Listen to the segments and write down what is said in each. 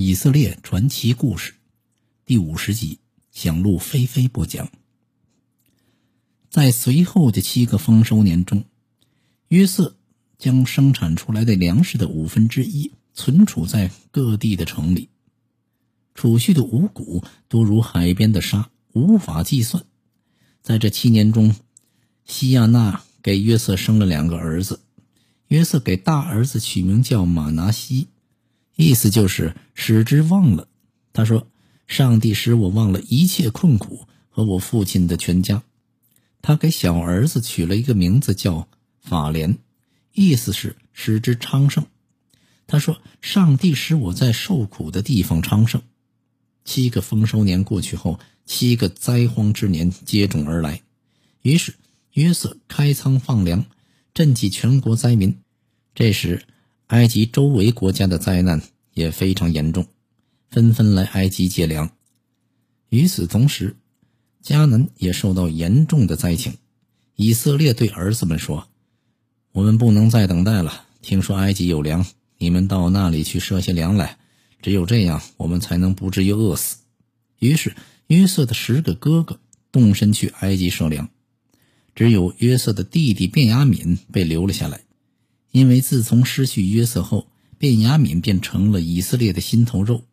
以色列传奇故事第五十集，响路飞飞播讲。在随后的七个丰收年中，约瑟将生产出来的粮食的五分之一存储在各地的城里，储蓄的五谷多如海边的沙，无法计算。在这七年中，西亚娜给约瑟生了两个儿子。约瑟给大儿子取名叫马拿西，意思就是使之忘了。他说：“上帝使我忘了一切困苦和我父亲的全家。”他给小儿子取了一个名字叫法莲，意思是使之昌盛。他说：“上帝使我在受苦的地方昌盛。”七个丰收年过去后，七个灾荒之年接踵而来。于是约瑟开仓放粮。赈济全国灾民。这时，埃及周围国家的灾难也非常严重，纷纷来埃及借粮。与此同时，迦南也受到严重的灾情。以色列对儿子们说：“我们不能再等待了。听说埃及有粮，你们到那里去赊些粮来。只有这样，我们才能不至于饿死。”于是，约瑟的十个哥哥动身去埃及赊粮。只有约瑟的弟弟卞雅敏被留了下来，因为自从失去约瑟后，卞雅敏便成了以色列的心头肉，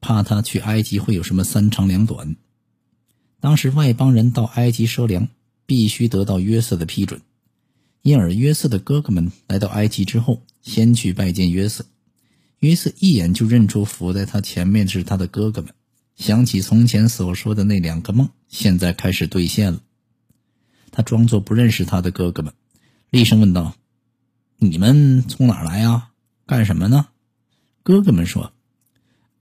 怕他去埃及会有什么三长两短。当时外邦人到埃及赊粮，必须得到约瑟的批准，因而约瑟的哥哥们来到埃及之后，先去拜见约瑟。约瑟一眼就认出伏在他前面的是他的哥哥们，想起从前所说的那两个梦，现在开始兑现了。他装作不认识他的哥哥们，厉声问道：“你们从哪儿来呀？干什么呢？”哥哥们说：“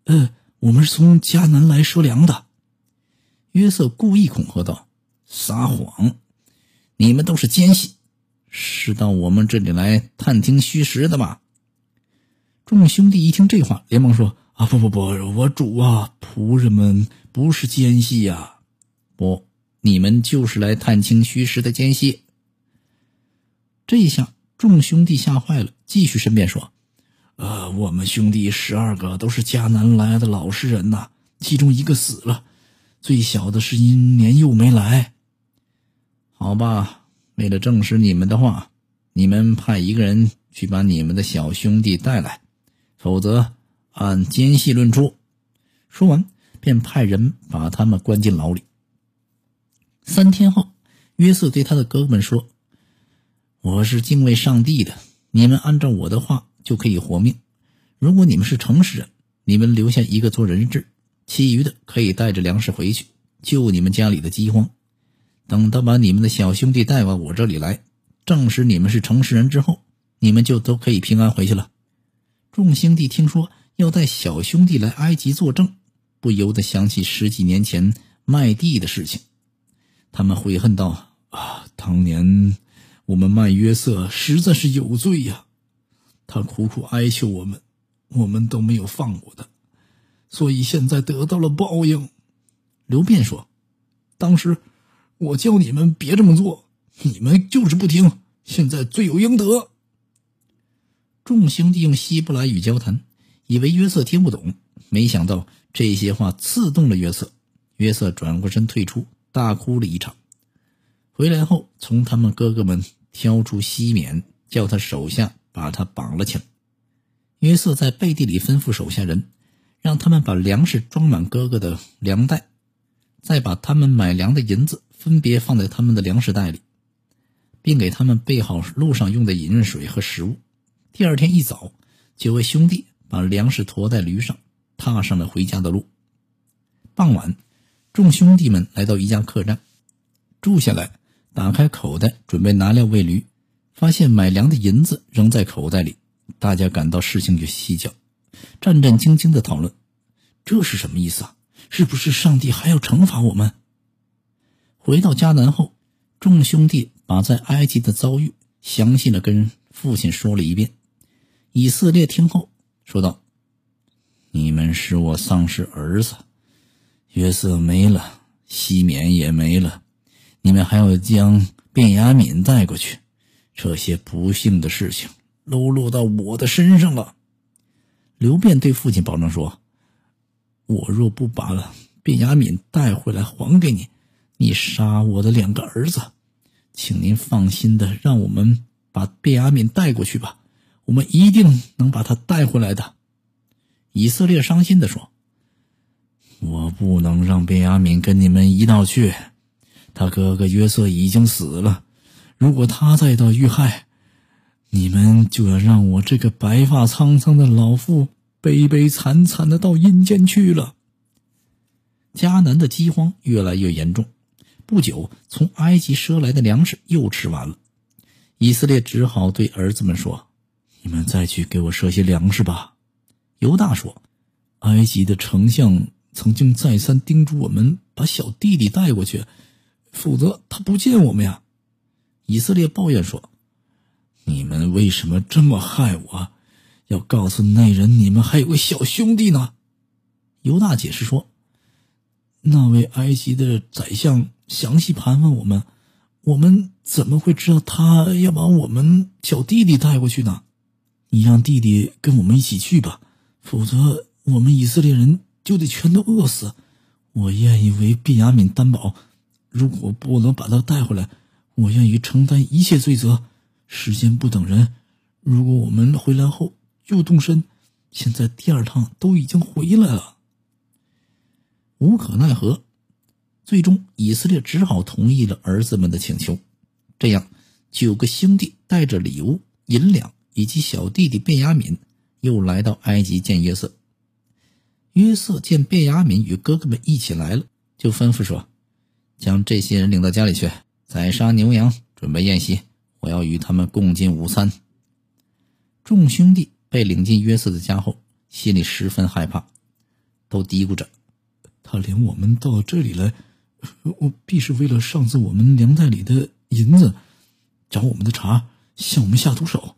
呃，我们是从迦南来收粮的。”约瑟故意恐吓道：“撒谎！你们都是奸细，是到我们这里来探听虚实的吧？”众兄弟一听这话，连忙说：“啊，不不不，我主啊，仆人们不是奸细呀，不。”你们就是来探清虚实的奸细。这一下，众兄弟吓坏了，继续申辩说：“呃，我们兄弟十二个都是迦南来的老实人呐，其中一个死了，最小的是因年幼没来。好吧，为了证实你们的话，你们派一个人去把你们的小兄弟带来，否则按奸细论处。”说完，便派人把他们关进牢里。三天后，约瑟对他的哥哥们说：“我是敬畏上帝的，你们按照我的话就可以活命。如果你们是诚实人，你们留下一个做人质，其余的可以带着粮食回去，救你们家里的饥荒。等到把你们的小兄弟带到我这里来，证实你们是诚实人之后，你们就都可以平安回去了。”众兄弟听说要带小兄弟来埃及作证，不由得想起十几年前卖地的事情。他们悔恨道：“啊，当年我们卖约瑟实在是有罪呀！他苦苦哀求我们，我们都没有放过他，所以现在得到了报应。”刘辩说：“当时我叫你们别这么做，你们就是不听，现在罪有应得。”众兄弟用希伯来语交谈，以为约瑟听不懂，没想到这些话刺动了约瑟。约瑟转过身退出。大哭了一场，回来后从他们哥哥们挑出西缅，叫他手下把他绑了起来。约瑟在背地里吩咐手下人，让他们把粮食装满哥哥的粮袋，再把他们买粮的银子分别放在他们的粮食袋里，并给他们备好路上用的饮用水和食物。第二天一早，九位兄弟把粮食驮在驴上，踏上了回家的路。傍晚。众兄弟们来到一家客栈，住下来，打开口袋准备拿料喂驴，发现买粮的银子仍在口袋里。大家感到事情有蹊跷，战战兢兢的讨论：这是什么意思啊？是不是上帝还要惩罚我们？回到迦南后，众兄弟把在埃及的遭遇详细的跟父亲说了一遍。以色列听后说道：“你们使我丧失儿子。”约瑟没了，西缅也没了，你们还要将卞雅敏带过去，这些不幸的事情都落到我的身上了。刘辩对父亲保证说：“我若不把卞雅敏带回来还给你，你杀我的两个儿子。请您放心的让我们把卞雅敏带过去吧，我们一定能把他带回来的。”以色列伤心的说：“我不能让卞雅敏跟你们一道去，他哥哥约瑟已经死了，如果他再到遇害。”你们就要让我这个白发苍苍的老妇悲悲惨惨的到阴间去了。迦南的饥荒越来越严重，不久，从埃及赊来的粮食又吃完了。以色列只好对儿子们说：“你们再去给我赊些粮食吧。”犹大说：“埃及的丞相曾经再三叮嘱我们把小弟弟带过去，否则他不见我们呀。”以色列抱怨说。你们为什么这么害我？要告诉那人你们还有个小兄弟呢？犹大解释说：“那位埃及的宰相详细盘问我们，我们怎么会知道他要把我们小弟弟带过去呢？你让弟弟跟我们一起去吧，否则我们以色列人就得全都饿死。我愿意为毕雅敏担保，如果不能把他带回来，我愿意承担一切罪责。”时间不等人，如果我们回来后又动身，现在第二趟都已经回来了，无可奈何，最终以色列只好同意了儿子们的请求。这样，九个兄弟带着礼物、银两以及小弟弟卞雅敏，又来到埃及见约瑟。约瑟见卞雅敏与哥哥们一起来了，就吩咐说：“将这些人领到家里去，宰杀牛羊，准备宴席。”我要与他们共进午餐。众兄弟被领进约瑟的家后，心里十分害怕，都嘀咕着：“他领我们到这里来，我必是为了上次我们粮袋里的银子，找我们的茬，向我们下毒手。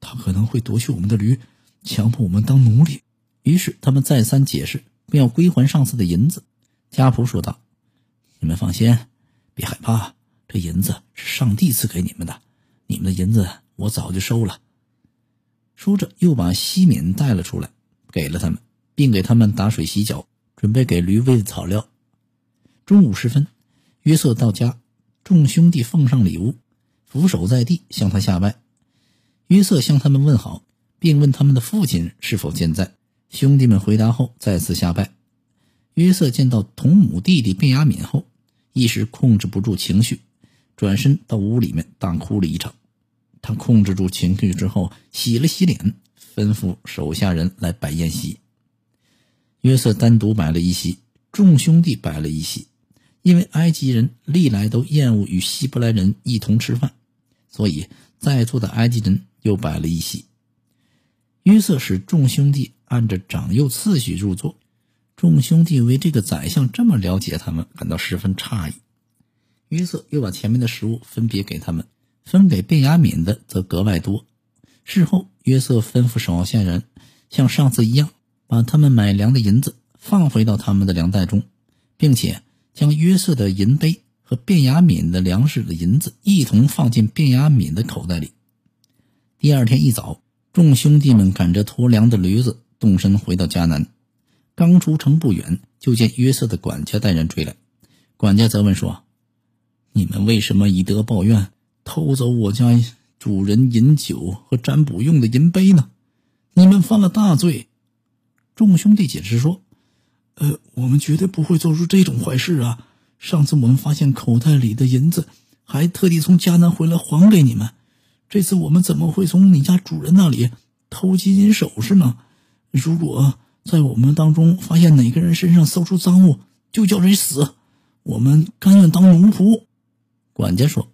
他可能会夺去我们的驴，强迫我们当奴隶。”于是他们再三解释，便要归还上次的银子。家仆说道：“你们放心，别害怕，这银子是上帝赐给你们的。”你们的银子我早就收了。说着，又把西敏带了出来，给了他们，并给他们打水洗脚，准备给驴喂草料。中午时分，约瑟到家，众兄弟奉上礼物，俯首在地向他下拜。约瑟向他们问好，并问他们的父亲是否健在。兄弟们回答后，再次下拜。约瑟见到同母弟弟卞雅敏后，一时控制不住情绪。转身到屋里面大哭了一场，他控制住情绪之后，洗了洗脸，吩咐手下人来摆宴席。约瑟单独摆了一席，众兄弟摆了一席。因为埃及人历来都厌恶与希伯来人一同吃饭，所以在座的埃及人又摆了一席。约瑟使众兄弟按着长幼次序入座，众兄弟为这个宰相这么了解他们感到十分诧异。约瑟又把前面的食物分别给他们，分给卞雅敏的则格外多。事后，约瑟吩咐手下人像上次一样，把他们买粮的银子放回到他们的粮袋中，并且将约瑟的银杯和卞雅敏的粮食的银子一同放进卞雅敏的口袋里。第二天一早，众兄弟们赶着驮粮的驴子动身回到迦南。刚出城不远，就见约瑟的管家带人追来。管家责问说。你们为什么以德报怨，偷走我家主人饮酒和占卜用的银杯呢？你们犯了大罪。众兄弟解释说：“呃，我们绝对不会做出这种坏事啊！上次我们发现口袋里的银子，还特地从迦南回来还给你们。这次我们怎么会从你家主人那里偷金银首饰呢？如果在我们当中发现哪个人身上搜出赃物，就叫谁死。我们甘愿当奴仆。”管家说：“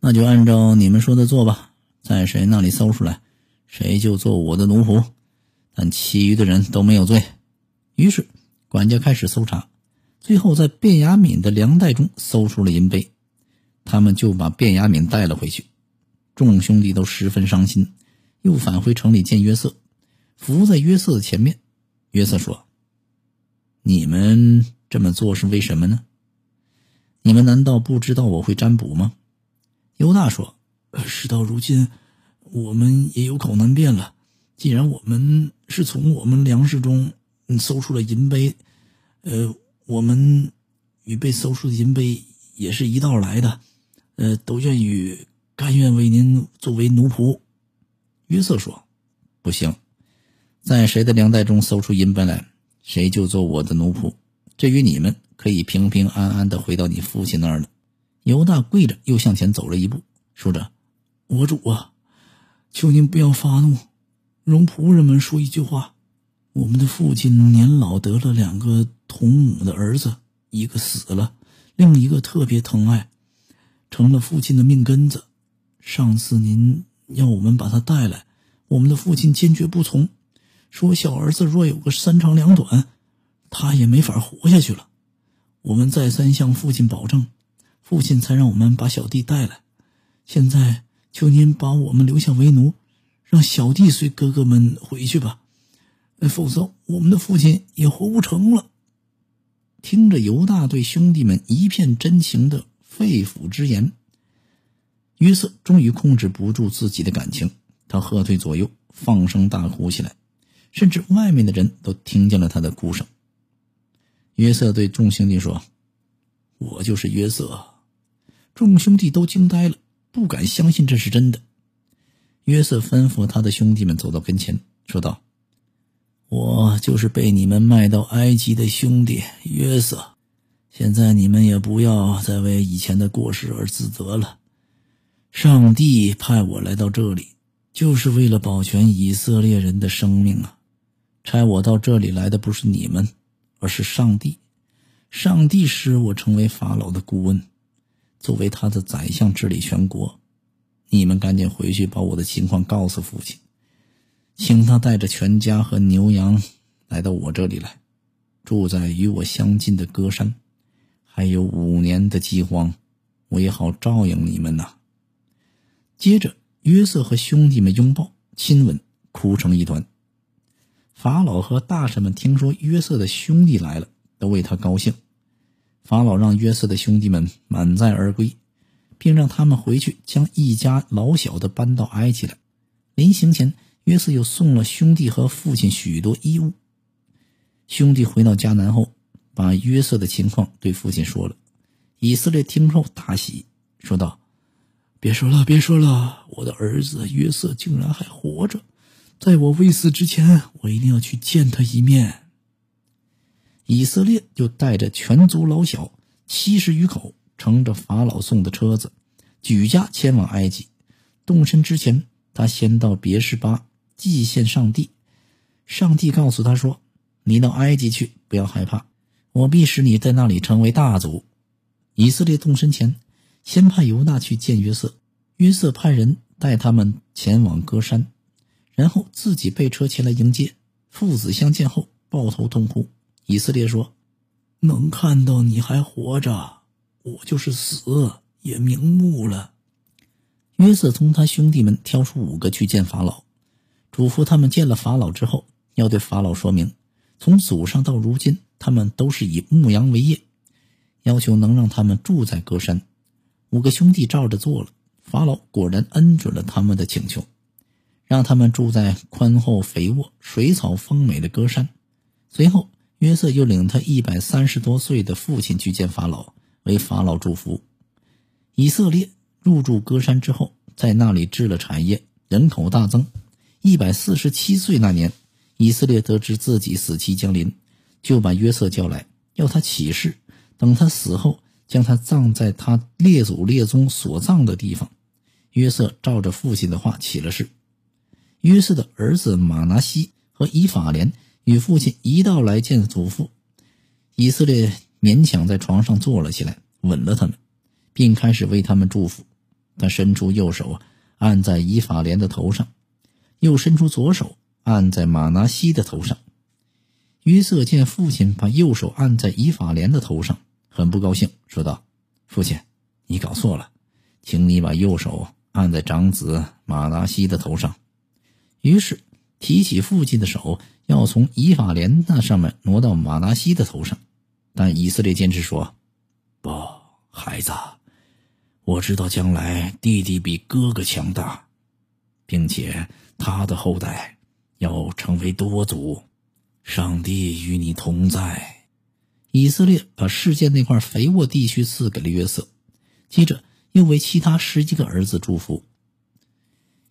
那就按照你们说的做吧，在谁那里搜出来，谁就做我的奴仆。但其余的人都没有罪。”于是，管家开始搜查，最后在卞雅敏的粮袋中搜出了银杯，他们就把卞雅敏带了回去。众兄弟都十分伤心，又返回城里见约瑟，伏在约瑟的前面。约瑟说：“你们这么做是为什么呢？”你们难道不知道我会占卜吗？犹大说：“事到如今，我们也有口难辩了。既然我们是从我们粮食中搜出了银杯，呃，我们与被搜出的银杯也是一道来的，呃，都愿意甘愿为您作为奴仆。”约瑟说：“不行，在谁的粮袋中搜出银本来，谁就做我的奴仆。至于你们，可以平平安安的回到你父亲那儿了。”犹大跪着，又向前走了一步，说着：“我主啊，求您不要发怒，容仆人们说一句话。我们的父亲年老，得了两个同母的儿子，一个死了，另一个特别疼爱，成了父亲的命根子。上次您要我们把他带来，我们的父亲坚决不从，说小儿子若有个三长两短，他也没法活下去了。我们再三向父亲保证。”父亲才让我们把小弟带来，现在求您把我们留下为奴，让小弟随哥哥们回去吧，否则我们的父亲也活不成了。听着犹大对兄弟们一片真情的肺腑之言，约瑟终于控制不住自己的感情，他喝退左右，放声大哭起来，甚至外面的人都听见了他的哭声。约瑟对众兄弟说：“我就是约瑟。”众兄弟都惊呆了，不敢相信这是真的。约瑟吩咐他的兄弟们走到跟前，说道：“我就是被你们卖到埃及的兄弟约瑟。现在你们也不要再为以前的过失而自责了。上帝派我来到这里，就是为了保全以色列人的生命啊！差我到这里来的不是你们，而是上帝。上帝使我成为法老的顾问。”作为他的宰相治理全国，你们赶紧回去把我的情况告诉父亲，请他带着全家和牛羊来到我这里来，住在与我相近的歌山。还有五年的饥荒，我也好照应你们呐。接着，约瑟和兄弟们拥抱、亲吻，哭成一团。法老和大臣们听说约瑟的兄弟来了，都为他高兴。法老让约瑟的兄弟们满载而归，并让他们回去将一家老小的搬到埃及来。临行前，约瑟又送了兄弟和父亲许多衣物。兄弟回到迦南后，把约瑟的情况对父亲说了。以色列听后大喜，说道：“别说了，别说了，我的儿子约瑟竟然还活着，在我未死之前，我一定要去见他一面。”以色列就带着全族老小七十余口，乘着法老送的车子，举家前往埃及。动身之前，他先到别是巴祭献上帝。上帝告诉他说：“你到埃及去，不要害怕，我必使你在那里成为大族。”以色列动身前，先派犹大去见约瑟，约瑟派人带他们前往歌山，然后自己备车前来迎接。父子相见后，抱头痛哭。以色列说：“能看到你还活着，我就是死也瞑目了。”约瑟从他兄弟们挑出五个去见法老，嘱咐他们见了法老之后，要对法老说明，从祖上到如今，他们都是以牧羊为业，要求能让他们住在歌山。五个兄弟照着做了，法老果然恩准了他们的请求，让他们住在宽厚肥沃、水草丰美的歌山。随后。约瑟又领他一百三十多岁的父亲去见法老，为法老祝福。以色列入住歌山之后，在那里置了产业，人口大增。一百四十七岁那年，以色列得知自己死期将临，就把约瑟叫来，要他起誓，等他死后，将他葬在他列祖列宗所葬的地方。约瑟照着父亲的话起了誓。约瑟的儿子马拿西和以法莲。与父亲一道来见祖父，以色列勉强在床上坐了起来，吻了他们，并开始为他们祝福。他伸出右手按在以法莲的头上，又伸出左手按在马拿西的头上。约瑟见父亲把右手按在以法莲的头上，很不高兴，说道：“父亲，你搞错了，请你把右手按在长子马拿西的头上。”于是提起父亲的手。要从以法莲那上面挪到马拿西的头上，但以色列坚持说：“不，孩子，我知道将来弟弟比哥哥强大，并且他的后代要成为多族，上帝与你同在。以色列把世界那块肥沃地区赐给了约瑟，接着又为其他十几个儿子祝福。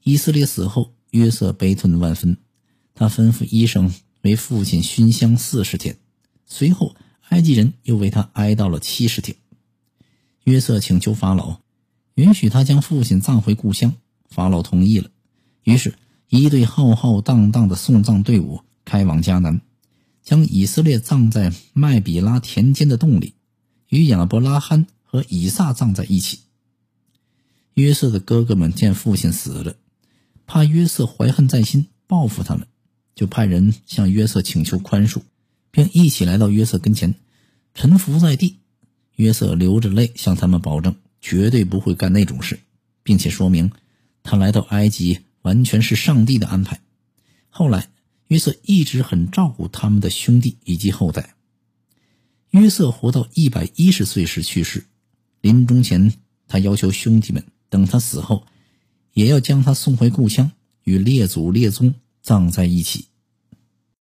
以色列死后，约瑟悲痛万分，他吩咐医生为父亲熏香四十天，随后埃及人又为他哀悼了七十天。约瑟请求法老允许他将父亲葬回故乡，法老同意了。于是，一队浩浩荡荡的送葬队伍开往迦南，将以色列葬在麦比拉田间的洞里，与亚伯拉罕和以撒葬在一起。约瑟的哥哥们见父亲死了，怕约瑟怀恨在心报复他们，就派人向约瑟请求宽恕，并一起来到约瑟跟前，臣服在地。约瑟流着泪向他们保证，绝对不会干那种事，并且说明他来到埃及完全是上帝的安排。后来，约瑟一直很照顾他们的兄弟以及后代。约瑟活到一百一十岁时去世，临终前，他要求兄弟们等他死后，也要将他送回故乡，与列祖列宗葬在一起。